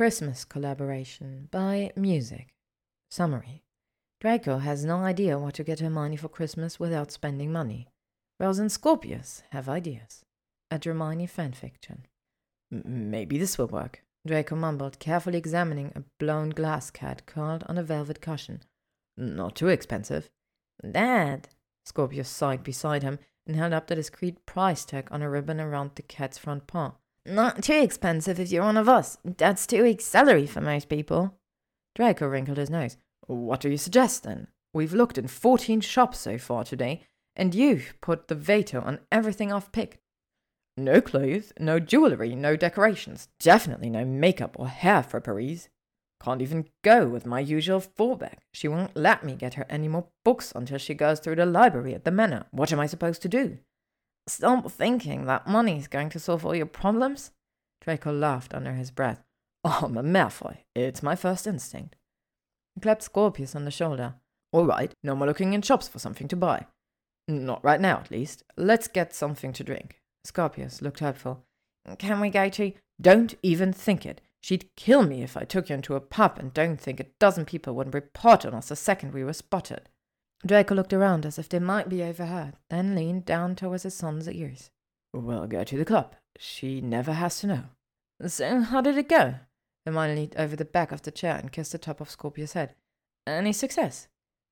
Christmas collaboration by Musyc. Summary Draco has no idea what to get Hermione for Christmas without spending money. Rose and Scorpius have ideas. A Dramione fanfiction. Maybe this will work, Draco mumbled, carefully examining a blown glass cat curled on a velvet cushion. Not too expensive. Dad, Scorpius sighed beside him and held up the discreet price tag on a ribbon around the cat's front paw. Not too expensive if you're one of us. That's two weeks' for most people. Draco wrinkled his nose. What do you suggest, then? We've looked in fourteen shops so far today, and you've put the veto on everything I've picked. No clothes, no jewellery, no decorations, definitely no makeup or hair for Paris. Can't even go with my usual fallback. She won't let me get her any more books until she goes through the library at the manor. What am I supposed to do? Stop thinking that money's going to solve all your problems. Draco laughed under his breath. Oh, I'm a Malfoy. It's my first instinct. He clapped Scorpius on the shoulder. All right, no more looking in shops for something to buy. Not right now, at least. Let's get something to drink. Scorpius looked hopeful. Can we go to? Don't even think it. She'd kill me if I took you into a pub, and don't think a dozen people wouldn't report on us the second we were spotted. Draco looked around as if they might be overheard, then leaned down towards his son's ears. We'll go to the club. She never has to know. So, how did it go? Hermione leaned over the back of the chair and kissed the top of Scorpius' head. Any success?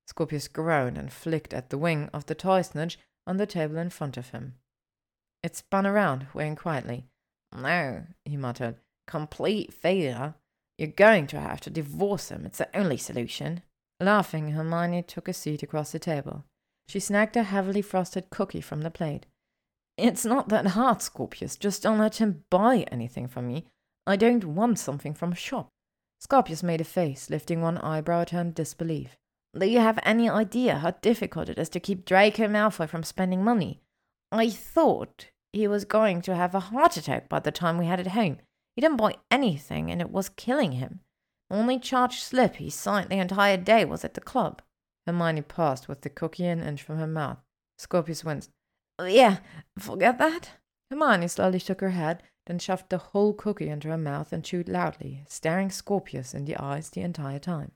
Scorpius groaned and flicked at the wing of the toy snudge on the table in front of him. It spun around, weighing quietly. No, he muttered. Complete failure. You're going to have to divorce him. It's the only solution. Laughing, Hermione took a seat across the table. She snagged a heavily frosted cookie from the plate. It's not that hard, Scorpius. Just don't let him buy anything from me. I don't want something from a shop. Scorpius made a face, lifting one eyebrow at her in disbelief. Do you have any idea how difficult it is to keep Draco Malfoy from spending money? I thought he was going to have a heart attack by the time we had it home. He didn't buy anything, and it was killing him. Only charged slip he signed the entire day was at the club. Hermione paused with the cookie an inch from her mouth. Scorpius winced. Oh, yeah, forget that? Hermione slowly shook her head, then shoved the whole cookie into her mouth and chewed loudly, staring Scorpius in the eyes the entire time.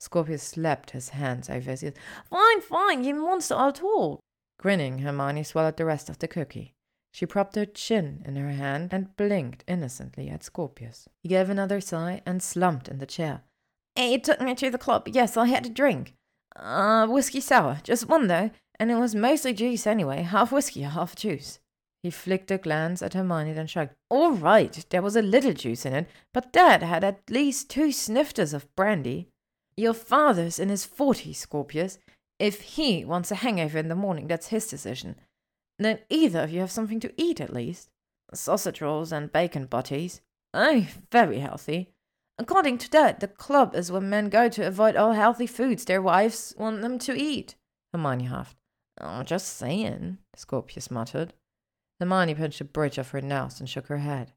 Scorpius slapped his hands over his ears. Fine, fine, you monster, I'll talk. Grinning, Hermione swallowed the rest of the cookie. She propped her chin in her hand and blinked innocently at Scorpius. He gave another sigh and slumped in the chair. He took me to the club. Yes, I had a drink. Uh, whiskey sour. Just one, though, and it was mostly juice anyway. Half whiskey, half juice. He flicked a glance at Hermione, then shrugged. All right, there was a little juice in it, but Dad had at least two snifters of brandy. Your father's in his forties, Scorpius. If he wants a hangover in the morning, that's his decision. Then either of you have something to eat at least. Sausage rolls and bacon butties. Oh, very healthy. According to that, the club is where men go to avoid all healthy foods their wives want them to eat. Hermione huffed. Oh, just saying, Scorpius muttered. Hermione pinched a bridge of her nose and shook her head.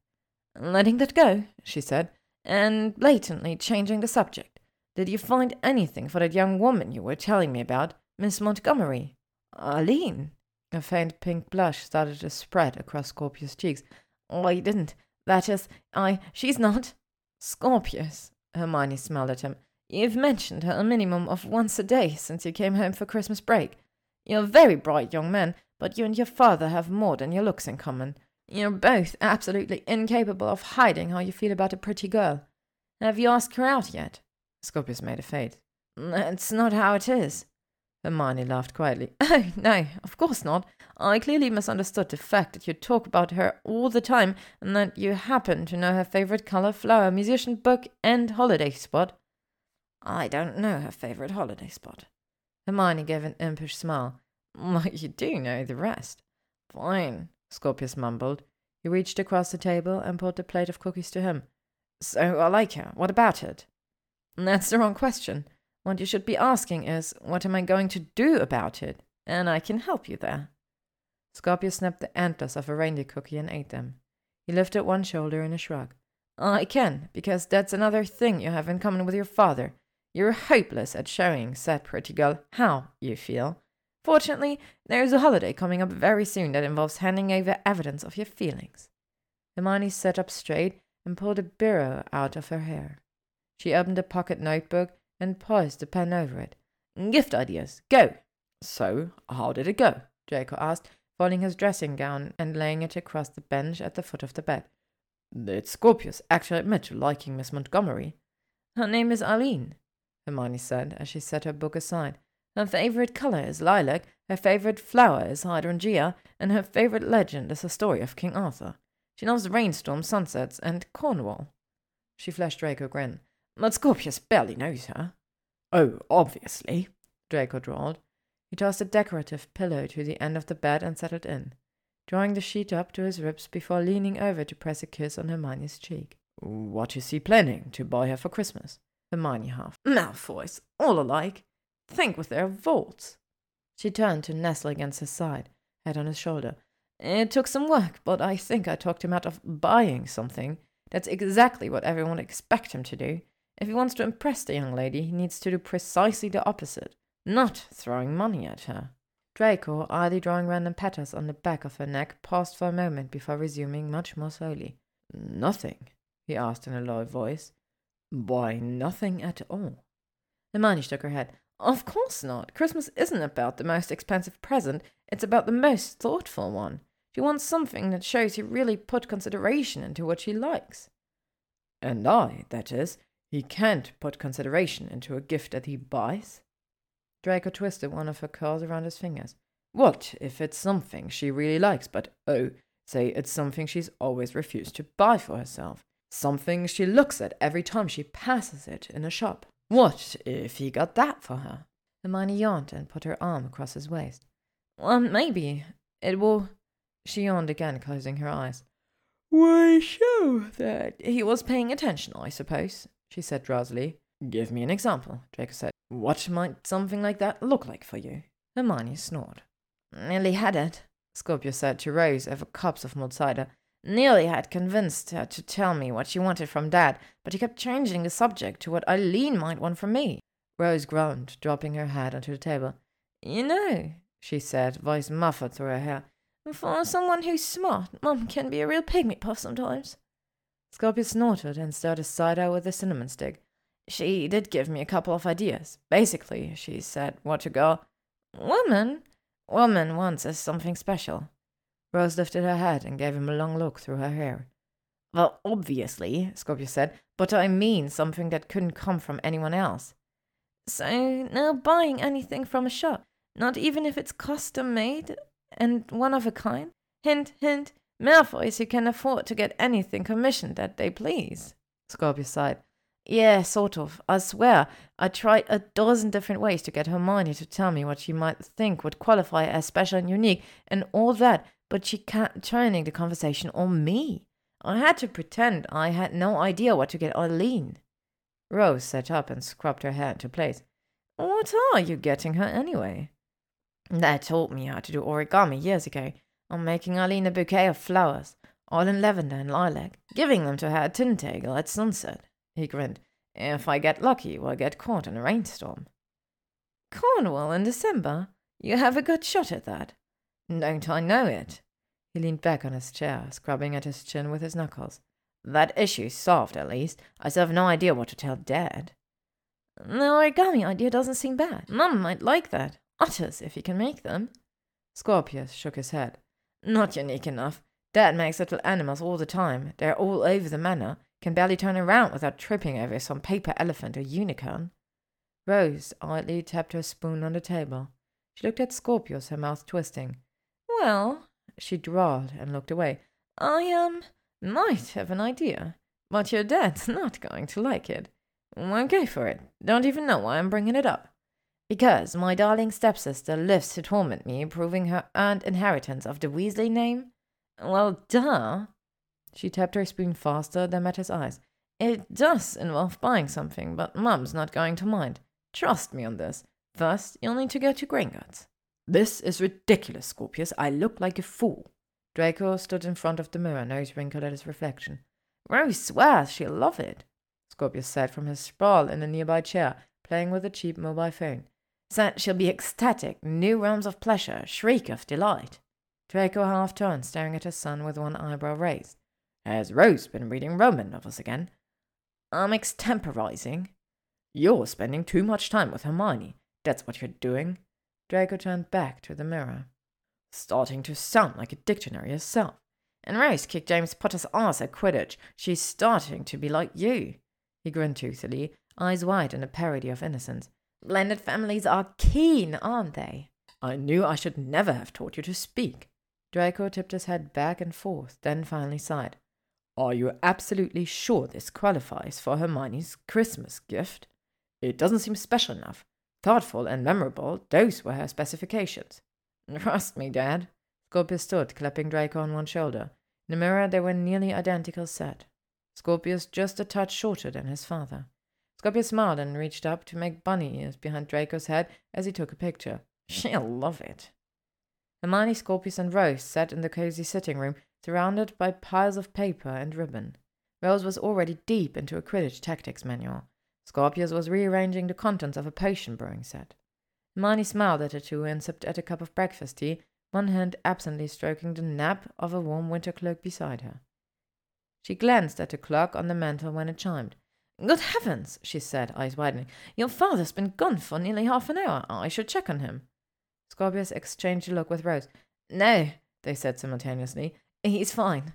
Letting that go, she said, and blatantly changing the subject. Did you find anything for that young woman you were telling me about, Miss Montgomery? Eileen, a faint pink blush started to spread across Scorpius' cheeks. Oh, I didn't. That is, I. She's not. Scorpius. Hermione smiled at him. You've mentioned her a minimum of once a day since you came home for Christmas break. You're a very bright young man, but you and your father have more than your looks in common. You're both absolutely incapable of hiding how you feel about a pretty girl. Have you asked her out yet? Scorpius made a face. That's not how it is. Hermione laughed quietly. Oh, no, of course not. I clearly misunderstood the fact that you talk about her all the time and that you happen to know her favorite color, flower, musician, book, and holiday spot. I don't know her favorite holiday spot. Hermione gave an impish smile. Well, you do know the rest. Fine, Scorpius mumbled. He reached across the table and pulled the plate of cookies to him. So I like her. What about it? That's the wrong question. What you should be asking is, what am I going to do about it? And I can help you there. Scorpius snapped the antlers of a reindeer cookie and ate them. He lifted one shoulder in a shrug. I can, because that's another thing you have in common with your father. You're hopeless at showing, said Pretty Girl, how you feel. Fortunately, there is a holiday coming up very soon that involves handing over evidence of your feelings. Hermione sat up straight and pulled a biro out of her hair. She opened a pocket notebook and poised the pen over it. Gift ideas, go! So, how did it go? Draco asked, folding his dressing gown and laying it across the bench at the foot of the bed. Did Scorpius actually admit to liking Miss Montgomery? Her name is Eileen, Hermione said as she set her book aside. Her favorite color is lilac, her favorite flower is hydrangea, and her favorite legend is the story of King Arthur. She loves rainstorms, sunsets, and Cornwall. She flashed Draco a grin. But Scorpius barely knows her. Oh, obviously, Draco drawled. He tossed a decorative pillow to the end of the bed and settled in, drawing the sheet up to his ribs before leaning over to press a kiss on Hermione's cheek. What is he planning to buy her for Christmas? Hermione half. Malfoys, all alike. Think with their vaults. She turned to nestle against his side, head on his shoulder. It took some work, but I think I talked him out of buying something. That's exactly what everyone expects him to do. If he wants to impress the young lady, he needs to do precisely the opposite, not throwing money at her. Draco, idly drawing random petals on the back of her neck, paused for a moment before resuming much more slowly. Nothing, he asked in a low voice. Why, nothing at all. Hermione shook her head. Of course not. Christmas isn't about the most expensive present, it's about the most thoughtful one. She wants something that shows he really put consideration into what she likes. And I, that is, he can't put consideration into a gift that he buys? Draco twisted one of her curls around his fingers. What if it's something she really likes, but oh, say it's something she's always refused to buy for herself? Something she looks at every time she passes it in a shop? What if he got that for her? Hermione yawned and put her arm across his waist. Well, maybe. It will. She yawned again, closing her eyes. Why, show that he was paying attention, I suppose, she said drowsily. Give me an example, Draco said. What might something like that look like for you? Hermione snored. Nearly had it, Scorpius said to Rose over cups of mulled cider. Nearly had convinced her to tell me what she wanted from Dad, but he kept changing the subject to what Eileen might want from me. Rose groaned, dropping her head onto the table. You know, she said, voice muffled through her hair, for someone who's smart, Mum can be a real pygmy puff sometimes. Scorpius snorted and stirred his cider with a cinnamon stick. She did give me a couple of ideas. Basically, she said what a girl. Woman? Woman wants us something special. Rose lifted her head and gave him a long look through her hair. Well, obviously, Scorpius said, but I mean something that couldn't come from anyone else. So, now buying anything from a shop, not even if it's custom made and one of a kind? Hint, hint, Malfoys who can afford to get anything commissioned that they please. Scorpius sighed. Yeah, sort of. I swear, I tried a dozen different ways to get Hermione to tell me what she might think would qualify as special and unique, and all that, but she kept turning the conversation on me. I had to pretend I had no idea what to get Eileen. Rose sat up and scrubbed her hair into place. What are you getting her anyway? Dad taught me how to do origami years ago. I'm making Eileen a bouquet of flowers, all in lavender and lilac, giving them to her at Tintagel at sunset. He grinned. If I get lucky, we'll get caught in a rainstorm. Cornwall in December? You have a good shot at that. Don't I know it? He leaned back on his chair, scrubbing at his chin with his knuckles. That issue's solved, at least. I still have no idea what to tell Dad. The origami idea doesn't seem bad. Mum might like that. Otters, if you can make them. Scorpius shook his head. Not unique enough. Dad makes little animals all the time. They're all over the manor. Can barely turn around without tripping over some paper elephant or unicorn. Rose idly tapped her spoon on the table. She looked at Scorpius, her mouth twisting. Well, she drawled and looked away. I, um, might have an idea, but your dad's not going to like it. Well, go for it. Don't even know why I'm bringing it up. Because my darling stepsister lives to torment me, proving her earned inheritance of the Weasley name? Well, duh. She tapped her spoon faster than met his eyes. It does involve buying something, but Mum's not going to mind. Trust me on this. First, you'll need to go to Gringotts. This is ridiculous, Scorpius. I look like a fool. Draco stood in front of the mirror, nose wrinkled at his reflection. Rose swears she'll love it, Scorpius said from his sprawl in a nearby chair, playing with a cheap mobile phone that she'll be ecstatic, new realms of pleasure, shriek of delight. Draco half turned, staring at his son with one eyebrow raised. Has Rose been reading Roman novels again? I'm extemporizing. You're spending too much time with Hermione. That's what you're doing. Draco turned back to the mirror. Starting to sound like a dictionary herself. And Rose kicked James Potter's ass at Quidditch. She's starting to be like you. He grinned toothily, eyes wide in a parody of innocence. Blended families are keen, aren't they? I knew I should never have taught you to speak. Draco tipped his head back and forth, then finally sighed. Are you absolutely sure this qualifies for Hermione's Christmas gift? It doesn't seem special enough. Thoughtful and memorable, those were her specifications. Trust me, Dad. Scorpius stood, clapping Draco on one shoulder. In the mirror, they were nearly identical set. Scorpius just a touch shorter than his father. Scorpius smiled and reached up to make bunny ears behind Draco's head as he took a picture. She'll love it. Hermione, Scorpius, and Rose sat in the cozy sitting room, surrounded by piles of paper and ribbon. Rose was already deep into a Quidditch tactics manual. Scorpius was rearranging the contents of a potion brewing set. Hermione smiled at the two and sipped at a cup of breakfast tea, one hand absently stroking the nap of a warm winter cloak beside her. She glanced at the clock on the mantel when it chimed. Good heavens, she said, eyes widening. Your father's been gone for nearly half an hour. I should check on him. Scorpius exchanged a look with Rose. No, they said simultaneously. He's fine.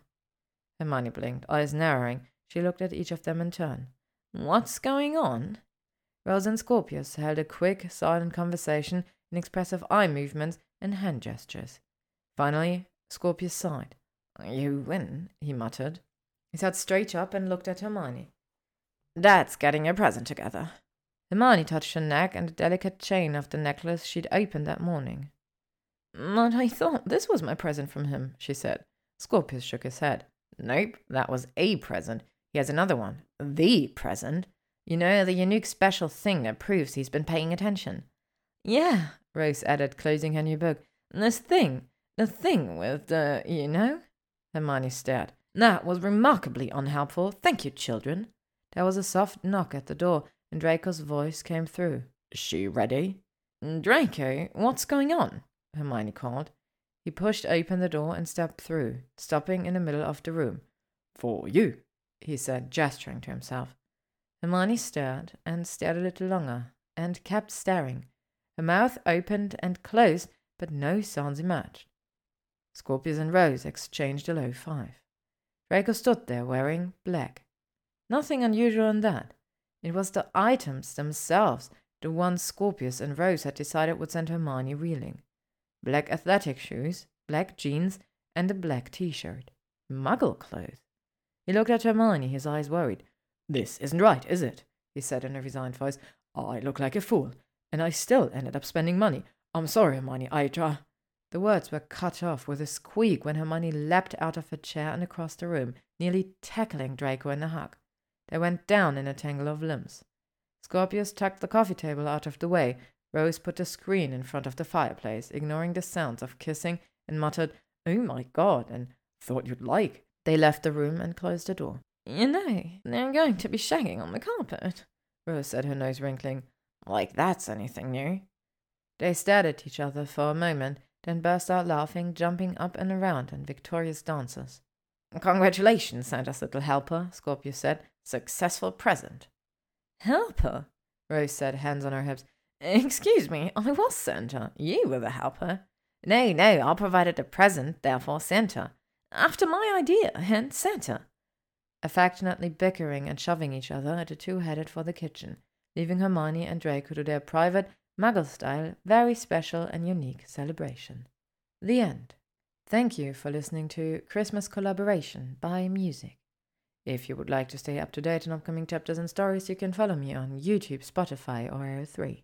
Hermione blinked, eyes narrowing. She looked at each of them in turn. What's going on? Rose and Scorpius held a quick, silent conversation in expressive eye movements and hand gestures. Finally, Scorpius sighed. You win, he muttered. He sat straight up and looked at Hermione. Dad's getting a present together. Hermione touched her neck and the delicate chain of the necklace she'd opened that morning. But I thought this was my present from him, she said. Scorpius shook his head. Nope, that was a present. He has another one. The present. You know, the unique special thing that proves he's been paying attention. Yeah, Rose added, closing her new book. This thing. The thing with the, you know? Hermione stared. That was remarkably unhelpful. Thank you, children. There was a soft knock at the door, and Draco's voice came through. She ready? Draco, what's going on? Hermione called. He pushed open the door and stepped through, stopping in the middle of the room. For you, he said, gesturing to himself. Hermione stared and stared a little longer, and kept staring. Her mouth opened and closed, but no sounds emerged. Scorpius and Rose exchanged a low five. Draco stood there wearing black. Nothing unusual in that. It was the items themselves, the ones Scorpius and Rose had decided would send Hermione reeling. Black athletic shoes, black jeans, and a black t-shirt. Muggle clothes. He looked at Hermione, his eyes worried. This isn't right, is it? he said in a resigned voice. I look like a fool, and I still ended up spending money. I'm sorry, Hermione, I try. The words were cut off with a squeak when Hermione leapt out of her chair and across the room, nearly tackling Draco in the hug. They went down in a tangle of limbs. Scorpius tucked the coffee table out of the way. Rose put a screen in front of the fireplace, ignoring the sounds of kissing, and muttered, Oh my god, and thought you'd like. They left the room and closed the door. You know, they're going to be shagging on the carpet, Rose said, her nose wrinkling. Like that's anything new. They stared at each other for a moment, then burst out laughing, jumping up and around in victorious dances. Congratulations, Santa's little helper, Scorpius said. Successful present. Helper? Rose said, hands on her hips. Excuse me, I was Santa. You were the helper. No, no, I provided a present, therefore Santa. After my idea, hence Santa affectionately bickering and shoving each other, the two headed for the kitchen, leaving Hermione and Draco to their private, Muggle style, very special and unique celebration. The end. Thank you for listening to Christmas Collaboration by Musyc. If you would like to stay up to date on upcoming chapters and stories, you can follow me on YouTube, Spotify, or AO3.